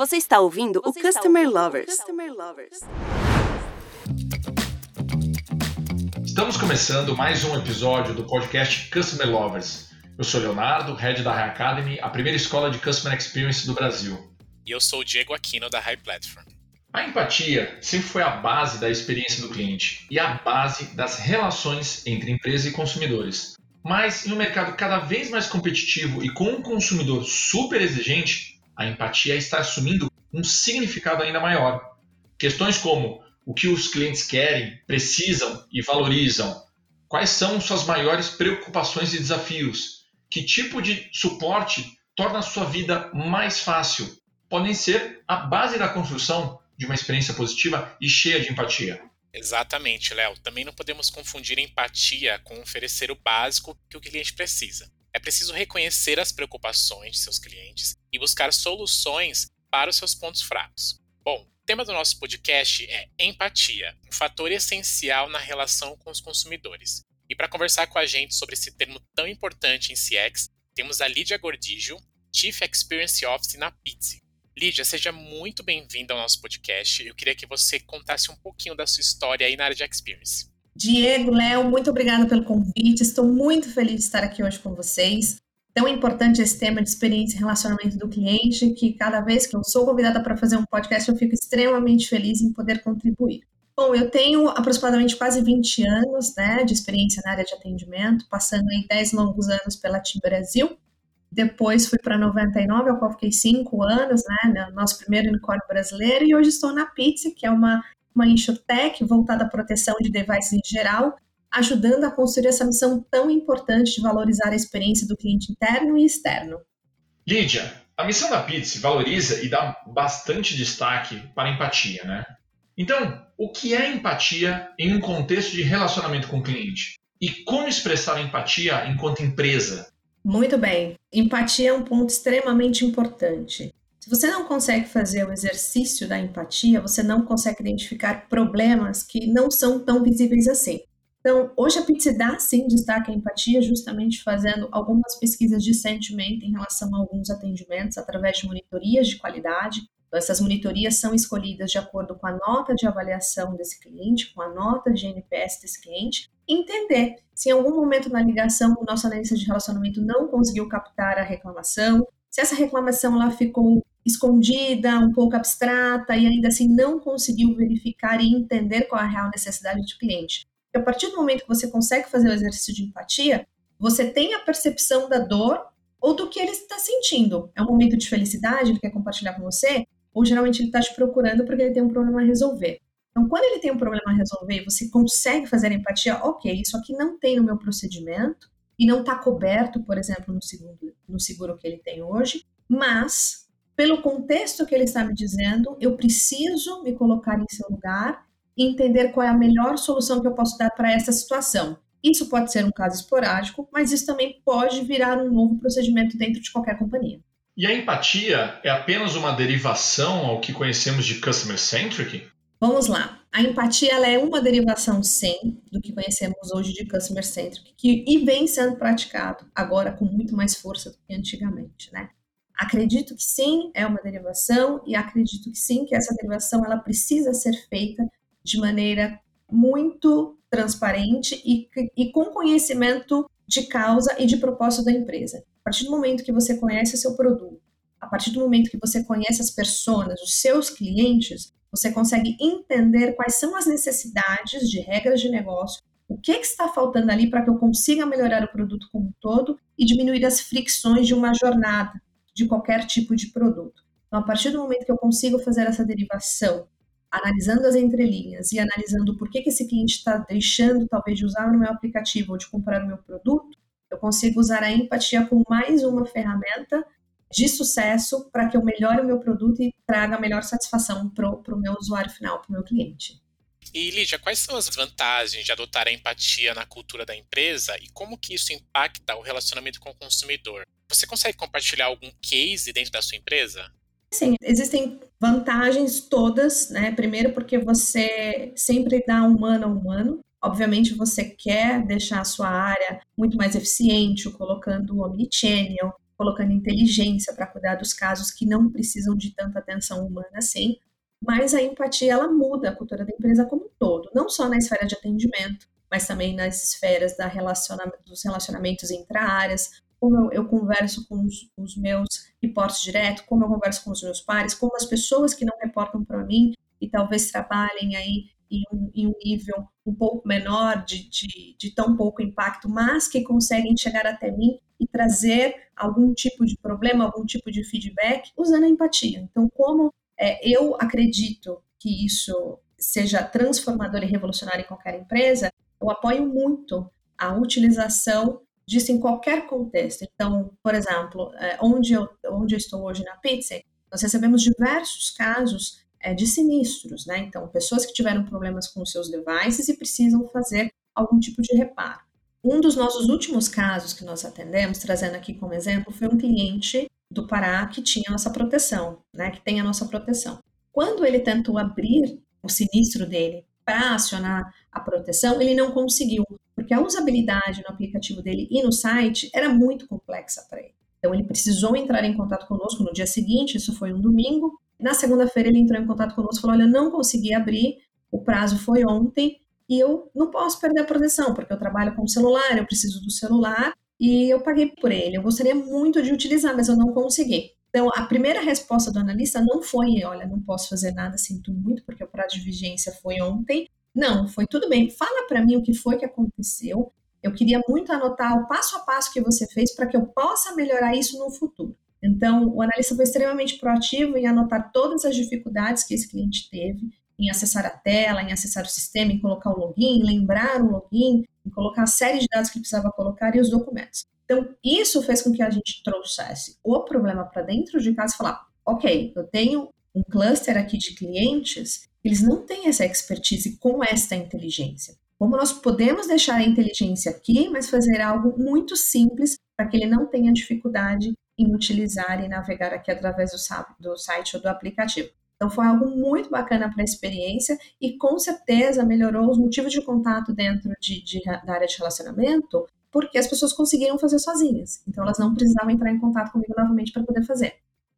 Você está ouvindo Você o Customer ouvindo Lovers. Customer Lovers. Estamos começando mais um episódio do podcast Customer Lovers. Eu sou Leonardo, head da High Academy, a primeira escola de Customer Experience do Brasil. E eu sou o Diego Aquino da High Platform. A empatia sempre foi a base da experiência do cliente e a base das relações entre empresa e consumidores. Mas em um mercado cada vez mais competitivo e com um consumidor super exigente, a empatia está assumindo um significado ainda maior. Questões como o que os clientes querem, precisam e valorizam, quais são suas maiores preocupações e desafios, que tipo de suporte torna a sua vida mais fácil, podem ser a base da construção de uma experiência positiva e cheia de empatia. Exatamente, Léo. Também não podemos confundir empatia com oferecer o básico que o cliente precisa. É preciso reconhecer as preocupações de seus clientes e buscar soluções para os seus pontos fracos. Bom, o tema do nosso podcast é empatia, um fator essencial na relação com os consumidores. E para conversar com a gente sobre esse termo tão importante em CX, temos a Lídia Gordijo, Chief Experience Officer na Pizzi. Lídia, seja muito bem-vinda ao nosso podcast. Eu queria que você contasse um pouquinho da sua história aí na área de Experience. Diego, Léo, muito obrigada pelo convite. Estou muito feliz de estar aqui hoje com vocês. Tão importante esse tema de experiência e relacionamento do cliente, que cada vez que eu sou convidada para fazer um podcast, eu fico extremamente feliz em poder contribuir. Bom, eu tenho aproximadamente quase 20 anos né, de experiência na área de atendimento, passando em 10 longos anos pela TIM Brasil. Depois fui para 99, ao qual fiquei 5 anos, né, nosso primeiro unicórnio brasileiro, e hoje estou na Pizza, que é uma uma InsurTech voltada à proteção de devices em geral, ajudando a construir essa missão tão importante de valorizar a experiência do cliente interno e externo. Lídia, a missão da Pizzi valoriza e dá bastante destaque para a empatia, né? Então, o que é empatia em um contexto de relacionamento com o cliente? E como expressar a empatia enquanto empresa? Muito bem. Empatia é um ponto extremamente importante. Se você não consegue fazer o exercício da empatia, você não consegue identificar problemas que não são tão visíveis assim. Então, hoje a Pizza dá sim destaque à empatia, justamente fazendo algumas pesquisas de sentimento em relação a alguns atendimentos através de monitorias de qualidade. Então, essas monitorias são escolhidas de acordo com a nota de avaliação desse cliente, com a nota de NPS desse cliente, entender se em algum momento na ligação o nosso analista de relacionamento não conseguiu captar a reclamação, se essa reclamação ela ficou escondida, um pouco abstrata e ainda assim não conseguiu verificar e entender qual é a real necessidade do cliente. E a partir do momento que você consegue fazer o exercício de empatia, você tem a percepção da dor ou do que ele está sentindo. É um momento de felicidade, ele quer compartilhar com você, ou geralmente ele está te procurando porque ele tem um problema a resolver. Então, quando ele tem um problema a resolver e você consegue fazer a empatia, ok, isso aqui não tem no meu procedimento e não está coberto, por exemplo, no seguro, no seguro que ele tem hoje, mas pelo contexto que ele está me dizendo, eu preciso me colocar em seu lugar e entender qual é a melhor solução que eu posso dar para essa situação. Isso pode ser um caso esporádico, mas isso também pode virar um novo procedimento dentro de qualquer companhia. E a empatia é apenas uma derivação ao que conhecemos de customer centric? Vamos lá. A empatia ela é uma derivação, sim, do que conhecemos hoje de customer centric, que e vem sendo praticado agora com muito mais força do que antigamente, né? Acredito que sim, é uma derivação e acredito que sim, que essa derivação ela precisa ser feita de maneira muito transparente e, e com conhecimento de causa e de propósito da empresa. A partir do momento que você conhece o seu produto, a partir do momento que você conhece as pessoas, os seus clientes, você consegue entender quais são as necessidades de regras de negócio, o que, que está faltando ali para que eu consiga melhorar o produto como um todo e diminuir as fricções de uma jornada, de qualquer tipo de produto. Então, a partir do momento que eu consigo fazer essa derivação, analisando as entrelinhas e analisando por que, que esse cliente está deixando, talvez, de usar o meu aplicativo ou de comprar o meu produto, eu consigo usar a empatia como mais uma ferramenta de sucesso para que eu melhore o meu produto e traga a melhor satisfação para o meu usuário final, para o meu cliente. E Lídia, quais são as vantagens de adotar a empatia na cultura da empresa e como que isso impacta o relacionamento com o consumidor? Você consegue compartilhar algum case dentro da sua empresa? Sim, existem vantagens todas, né? Primeiro porque você sempre dá humano a humano. Obviamente você quer deixar a sua área muito mais eficiente, colocando o omnichannel, colocando inteligência para cuidar dos casos que não precisam de tanta atenção humana assim. Mas a empatia ela muda a cultura da empresa como um todo, não só na esfera de atendimento, mas também nas esferas da relaciona dos relacionamentos entre áreas, como eu, eu converso com os, os, meus reportes direto, como eu converso com os meus pares, como as pessoas que não reportam para mim e talvez trabalhem aí em um, em um, nível um pouco menor de, de, de tão pouco impacto, mas que conseguem chegar até mim e trazer algum tipo de problema, algum tipo de feedback usando a empatia. Então, como é, eu acredito que isso seja transformador e revolucionário em qualquer empresa, eu apoio muito a utilização disso em qualquer contexto. Então, por exemplo, é, onde eu, onde eu estou hoje na Pizza, nós recebemos diversos casos é, de sinistros, né? Então, pessoas que tiveram problemas com seus devices e precisam fazer algum tipo de reparo. Um dos nossos últimos casos que nós atendemos, trazendo aqui como exemplo, foi um cliente do Pará que tinha a nossa proteção, né? Que tem a nossa proteção. Quando ele tentou abrir o sinistro dele para acionar a proteção, ele não conseguiu, porque a usabilidade no aplicativo dele e no site era muito complexa para ele. Então ele precisou entrar em contato conosco no dia seguinte, isso foi um domingo. Na segunda-feira ele entrou em contato conosco e falou: "Olha, não consegui abrir, o prazo foi ontem e eu não posso perder a proteção, porque eu trabalho com celular, eu preciso do celular e eu paguei por ele. Eu gostaria muito de utilizar, mas eu não consegui. Então, a primeira resposta do analista não foi: olha, não posso fazer nada, sinto muito, porque o prazo de vigência foi ontem. Não, foi tudo bem. Fala para mim o que foi que aconteceu. Eu queria muito anotar o passo a passo que você fez para que eu possa melhorar isso no futuro. Então, o analista foi extremamente proativo em anotar todas as dificuldades que esse cliente teve em acessar a tela, em acessar o sistema, em colocar o login, em lembrar o login, em colocar a série de dados que precisava colocar e os documentos. Então, isso fez com que a gente trouxesse o problema para dentro de casa e falar: ok, eu tenho um cluster aqui de clientes, eles não têm essa expertise com esta inteligência. Como nós podemos deixar a inteligência aqui, mas fazer algo muito simples para que ele não tenha dificuldade em utilizar e navegar aqui através do, do site ou do aplicativo. Então foi algo muito bacana para a experiência e com certeza melhorou os motivos de contato dentro de, de, da área de relacionamento, porque as pessoas conseguiram fazer sozinhas. Então elas não precisavam entrar em contato comigo novamente para poder fazer.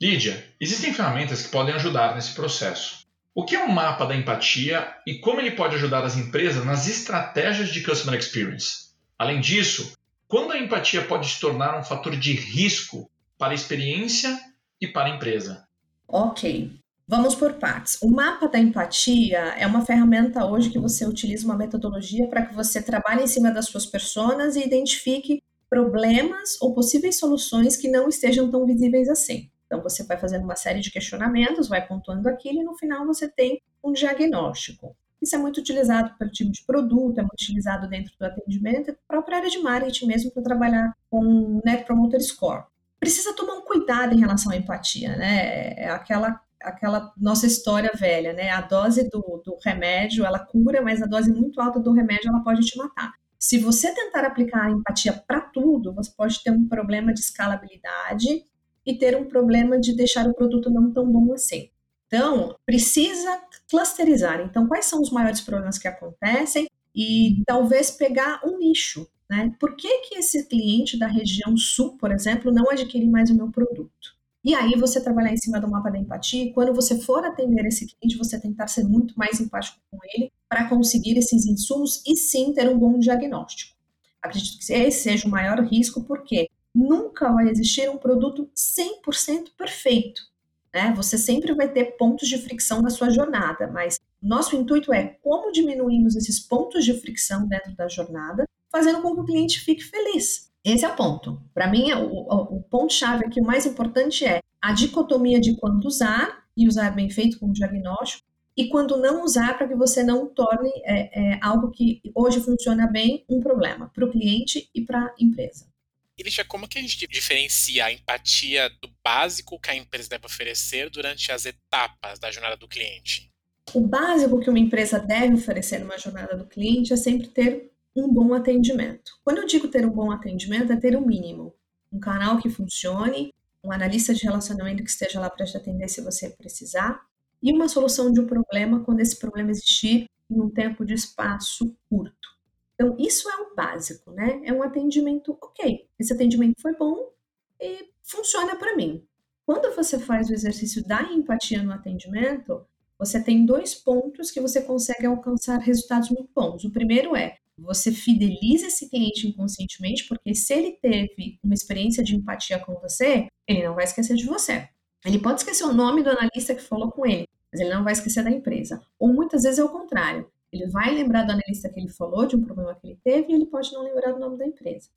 Lídia, existem ferramentas que podem ajudar nesse processo. O que é um mapa da empatia e como ele pode ajudar as empresas nas estratégias de customer experience? Além disso, quando a empatia pode se tornar um fator de risco para a experiência e para a empresa? Ok. Vamos por partes. O mapa da empatia é uma ferramenta hoje que você utiliza uma metodologia para que você trabalhe em cima das suas personas e identifique problemas ou possíveis soluções que não estejam tão visíveis assim. Então você vai fazendo uma série de questionamentos, vai pontuando aquilo e no final você tem um diagnóstico. Isso é muito utilizado pelo time de produto, é muito utilizado dentro do atendimento, a própria área de marketing mesmo para trabalhar com Net Promoter Score. Precisa tomar um cuidado em relação à empatia, né? É aquela aquela nossa história velha, né? A dose do, do remédio, ela cura, mas a dose muito alta do remédio, ela pode te matar. Se você tentar aplicar a empatia para tudo, você pode ter um problema de escalabilidade e ter um problema de deixar o produto não tão bom assim. Então, precisa clusterizar. Então, quais são os maiores problemas que acontecem e talvez pegar um nicho, né? Por que, que esse cliente da região sul, por exemplo, não adquire mais o meu produto? E aí você trabalhar em cima do mapa da empatia, e quando você for atender esse cliente, você tentar ser muito mais empático com ele para conseguir esses insumos e sim ter um bom diagnóstico. Acredito que esse seja o maior risco, porque nunca vai existir um produto 100% perfeito. Né? Você sempre vai ter pontos de fricção na sua jornada, mas nosso intuito é como diminuímos esses pontos de fricção dentro da jornada, fazendo com que o cliente fique feliz. Esse é o ponto. Para mim, o, o, o ponto-chave aqui, o mais importante é a dicotomia de quando usar, e usar bem feito com diagnóstico, e quando não usar para que você não torne é, é, algo que hoje funciona bem um problema para o cliente e para a empresa. Elisha, como que a gente diferencia a empatia do básico que a empresa deve oferecer durante as etapas da jornada do cliente? O básico que uma empresa deve oferecer numa jornada do cliente é sempre ter um bom atendimento. Quando eu digo ter um bom atendimento, é ter o um mínimo. Um canal que funcione, um analista de relacionamento que esteja lá para te atender se você precisar, e uma solução de um problema quando esse problema existir em um tempo de espaço curto. Então, isso é o básico, né? É um atendimento ok. Esse atendimento foi bom e funciona para mim. Quando você faz o exercício da empatia no atendimento, você tem dois pontos que você consegue alcançar resultados muito bons. O primeiro é você fideliza esse cliente inconscientemente, porque se ele teve uma experiência de empatia com você, ele não vai esquecer de você. Ele pode esquecer o nome do analista que falou com ele, mas ele não vai esquecer da empresa. Ou muitas vezes é o contrário. Ele vai lembrar do analista que ele falou, de um problema que ele teve, e ele pode não lembrar do nome da empresa.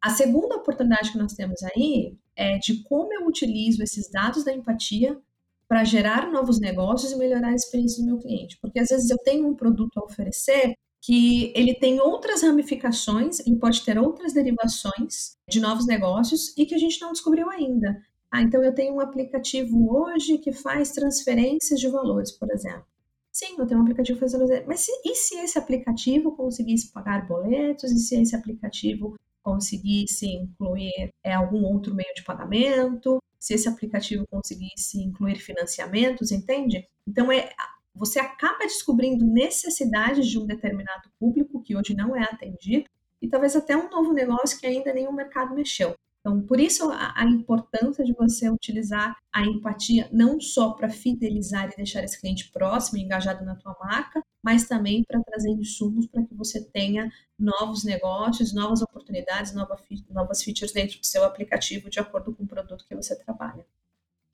A segunda oportunidade que nós temos aí é de como eu utilizo esses dados da empatia para gerar novos negócios e melhorar a experiência do meu cliente. Porque às vezes eu tenho um produto a oferecer que ele tem outras ramificações, ele pode ter outras derivações de novos negócios e que a gente não descobriu ainda. Ah, então eu tenho um aplicativo hoje que faz transferências de valores, por exemplo. Sim, eu tenho um aplicativo fazendo. Mas se, e se esse aplicativo conseguisse pagar boletos? E se esse aplicativo conseguisse incluir é, algum outro meio de pagamento? Se esse aplicativo conseguisse incluir financiamentos, entende? Então é você acaba descobrindo necessidades de um determinado público que hoje não é atendido e talvez até um novo negócio que ainda nenhum mercado mexeu. Então, por isso a, a importância de você utilizar a empatia não só para fidelizar e deixar esse cliente próximo, engajado na tua marca, mas também para trazer insumos para que você tenha novos negócios, novas oportunidades, nova, novas features dentro do seu aplicativo de acordo com o produto que você trabalha.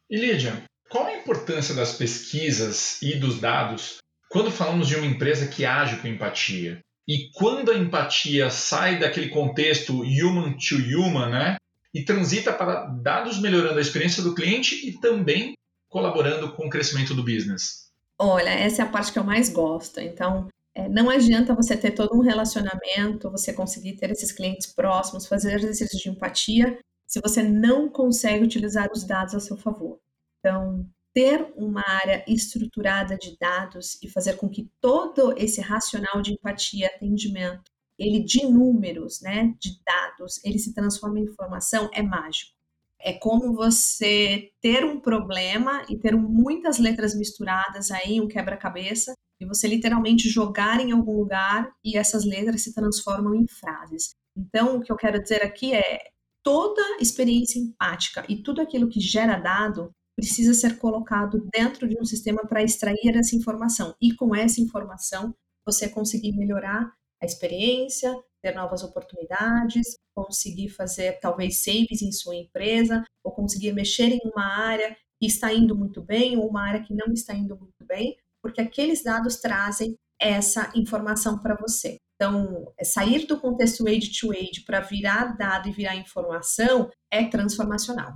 E Lídia, qual a importância das pesquisas e dos dados quando falamos de uma empresa que age com empatia? E quando a empatia sai daquele contexto human to human, né? E transita para dados melhorando a experiência do cliente e também colaborando com o crescimento do business. Olha, essa é a parte que eu mais gosto. Então, é, não adianta você ter todo um relacionamento, você conseguir ter esses clientes próximos, fazer exercícios de empatia, se você não consegue utilizar os dados a seu favor. Então, ter uma área estruturada de dados e fazer com que todo esse racional de empatia, atendimento, ele de números, né, de dados, ele se transforme em informação é mágico. É como você ter um problema e ter muitas letras misturadas aí, um quebra-cabeça, e você literalmente jogar em algum lugar e essas letras se transformam em frases. Então, o que eu quero dizer aqui é toda experiência empática e tudo aquilo que gera dado precisa ser colocado dentro de um sistema para extrair essa informação. E com essa informação, você conseguir melhorar a experiência, ter novas oportunidades, conseguir fazer talvez saves em sua empresa, ou conseguir mexer em uma área que está indo muito bem, ou uma área que não está indo muito bem, porque aqueles dados trazem essa informação para você. Então, é sair do contexto age to age para virar dado e virar informação é transformacional.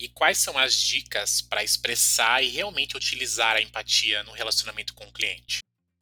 E quais são as dicas para expressar e realmente utilizar a empatia no relacionamento com o cliente?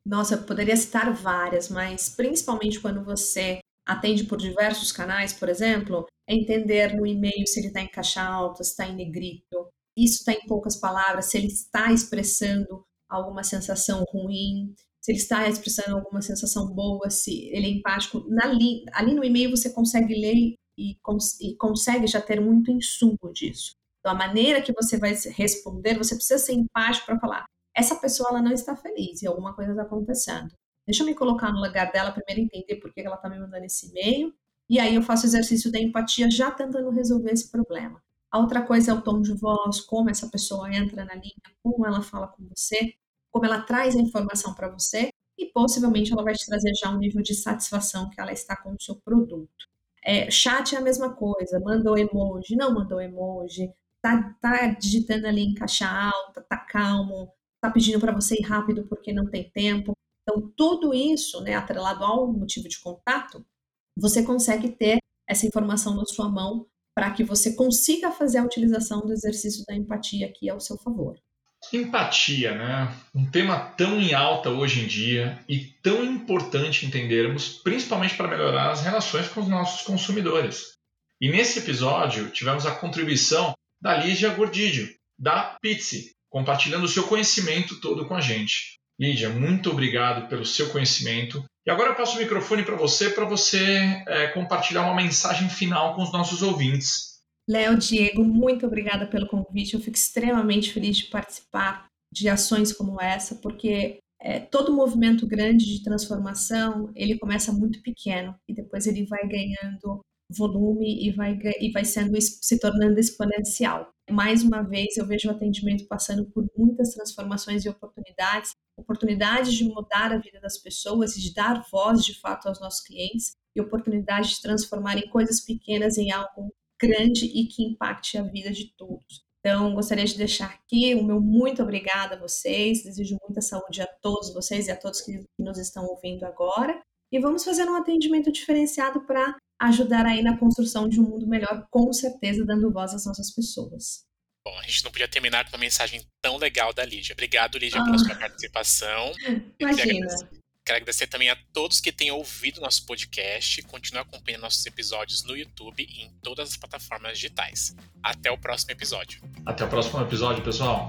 Nossa, eu poderia citar várias, mas principalmente quando você atende por diversos canais, por exemplo, é entender no e-mail se ele está em caixa alta, se está em negrito. Isso está em poucas palavras, se ele está expressando alguma sensação ruim, se ele está expressando alguma sensação boa, se ele é empático. Na li, ali no e-mail você consegue ler e, cons, e consegue já ter muito insumo disso. Então, a maneira que você vai responder, você precisa ser empático para falar: essa pessoa ela não está feliz e alguma coisa está acontecendo. Deixa eu me colocar no lugar dela, primeiro entender por que ela está me mandando esse e-mail, e aí eu faço o exercício da empatia já tentando resolver esse problema. A outra coisa é o tom de voz, como essa pessoa entra na linha, como ela fala com você, como ela traz a informação para você, e possivelmente ela vai te trazer já um nível de satisfação que ela está com o seu produto. É, chat é a mesma coisa, mandou emoji, não mandou emoji, tá, tá digitando ali em caixa alta, tá calmo, tá pedindo para você ir rápido porque não tem tempo. Então, tudo isso, né, atrelado ao motivo de contato, você consegue ter essa informação na sua mão para que você consiga fazer a utilização do exercício da empatia aqui ao seu favor. Empatia, né? Um tema tão em alta hoje em dia e tão importante entendermos, principalmente para melhorar as relações com os nossos consumidores. E nesse episódio tivemos a contribuição da Lígia Gordidio, da Pizzi, compartilhando o seu conhecimento todo com a gente. Lídia, muito obrigado pelo seu conhecimento. E agora eu passo o microfone para você, para você é, compartilhar uma mensagem final com os nossos ouvintes. Léo, Diego, muito obrigada pelo convite. Eu fico extremamente feliz de participar de ações como essa, porque é, todo movimento grande de transformação ele começa muito pequeno e depois ele vai ganhando volume e vai, e vai sendo, se tornando exponencial. Mais uma vez, eu vejo o atendimento passando por muitas transformações e oportunidades, oportunidades de mudar a vida das pessoas e de dar voz de fato aos nossos clientes e oportunidade de transformar em coisas pequenas em algo grande e que impacte a vida de todos. Então, gostaria de deixar aqui o meu muito obrigada a vocês, desejo muita saúde a todos vocês e a todos que nos estão ouvindo agora. E vamos fazer um atendimento diferenciado para ajudar aí na construção de um mundo melhor, com certeza dando voz às nossas pessoas. Bom, a gente não podia terminar com uma mensagem tão legal da Lídia. Obrigado, Lídia, ah. pela sua participação. Imagina. Quero agradecer também a todos que têm ouvido nosso podcast. Continue acompanhando nossos episódios no YouTube e em todas as plataformas digitais. Até o próximo episódio. Até o próximo episódio, pessoal.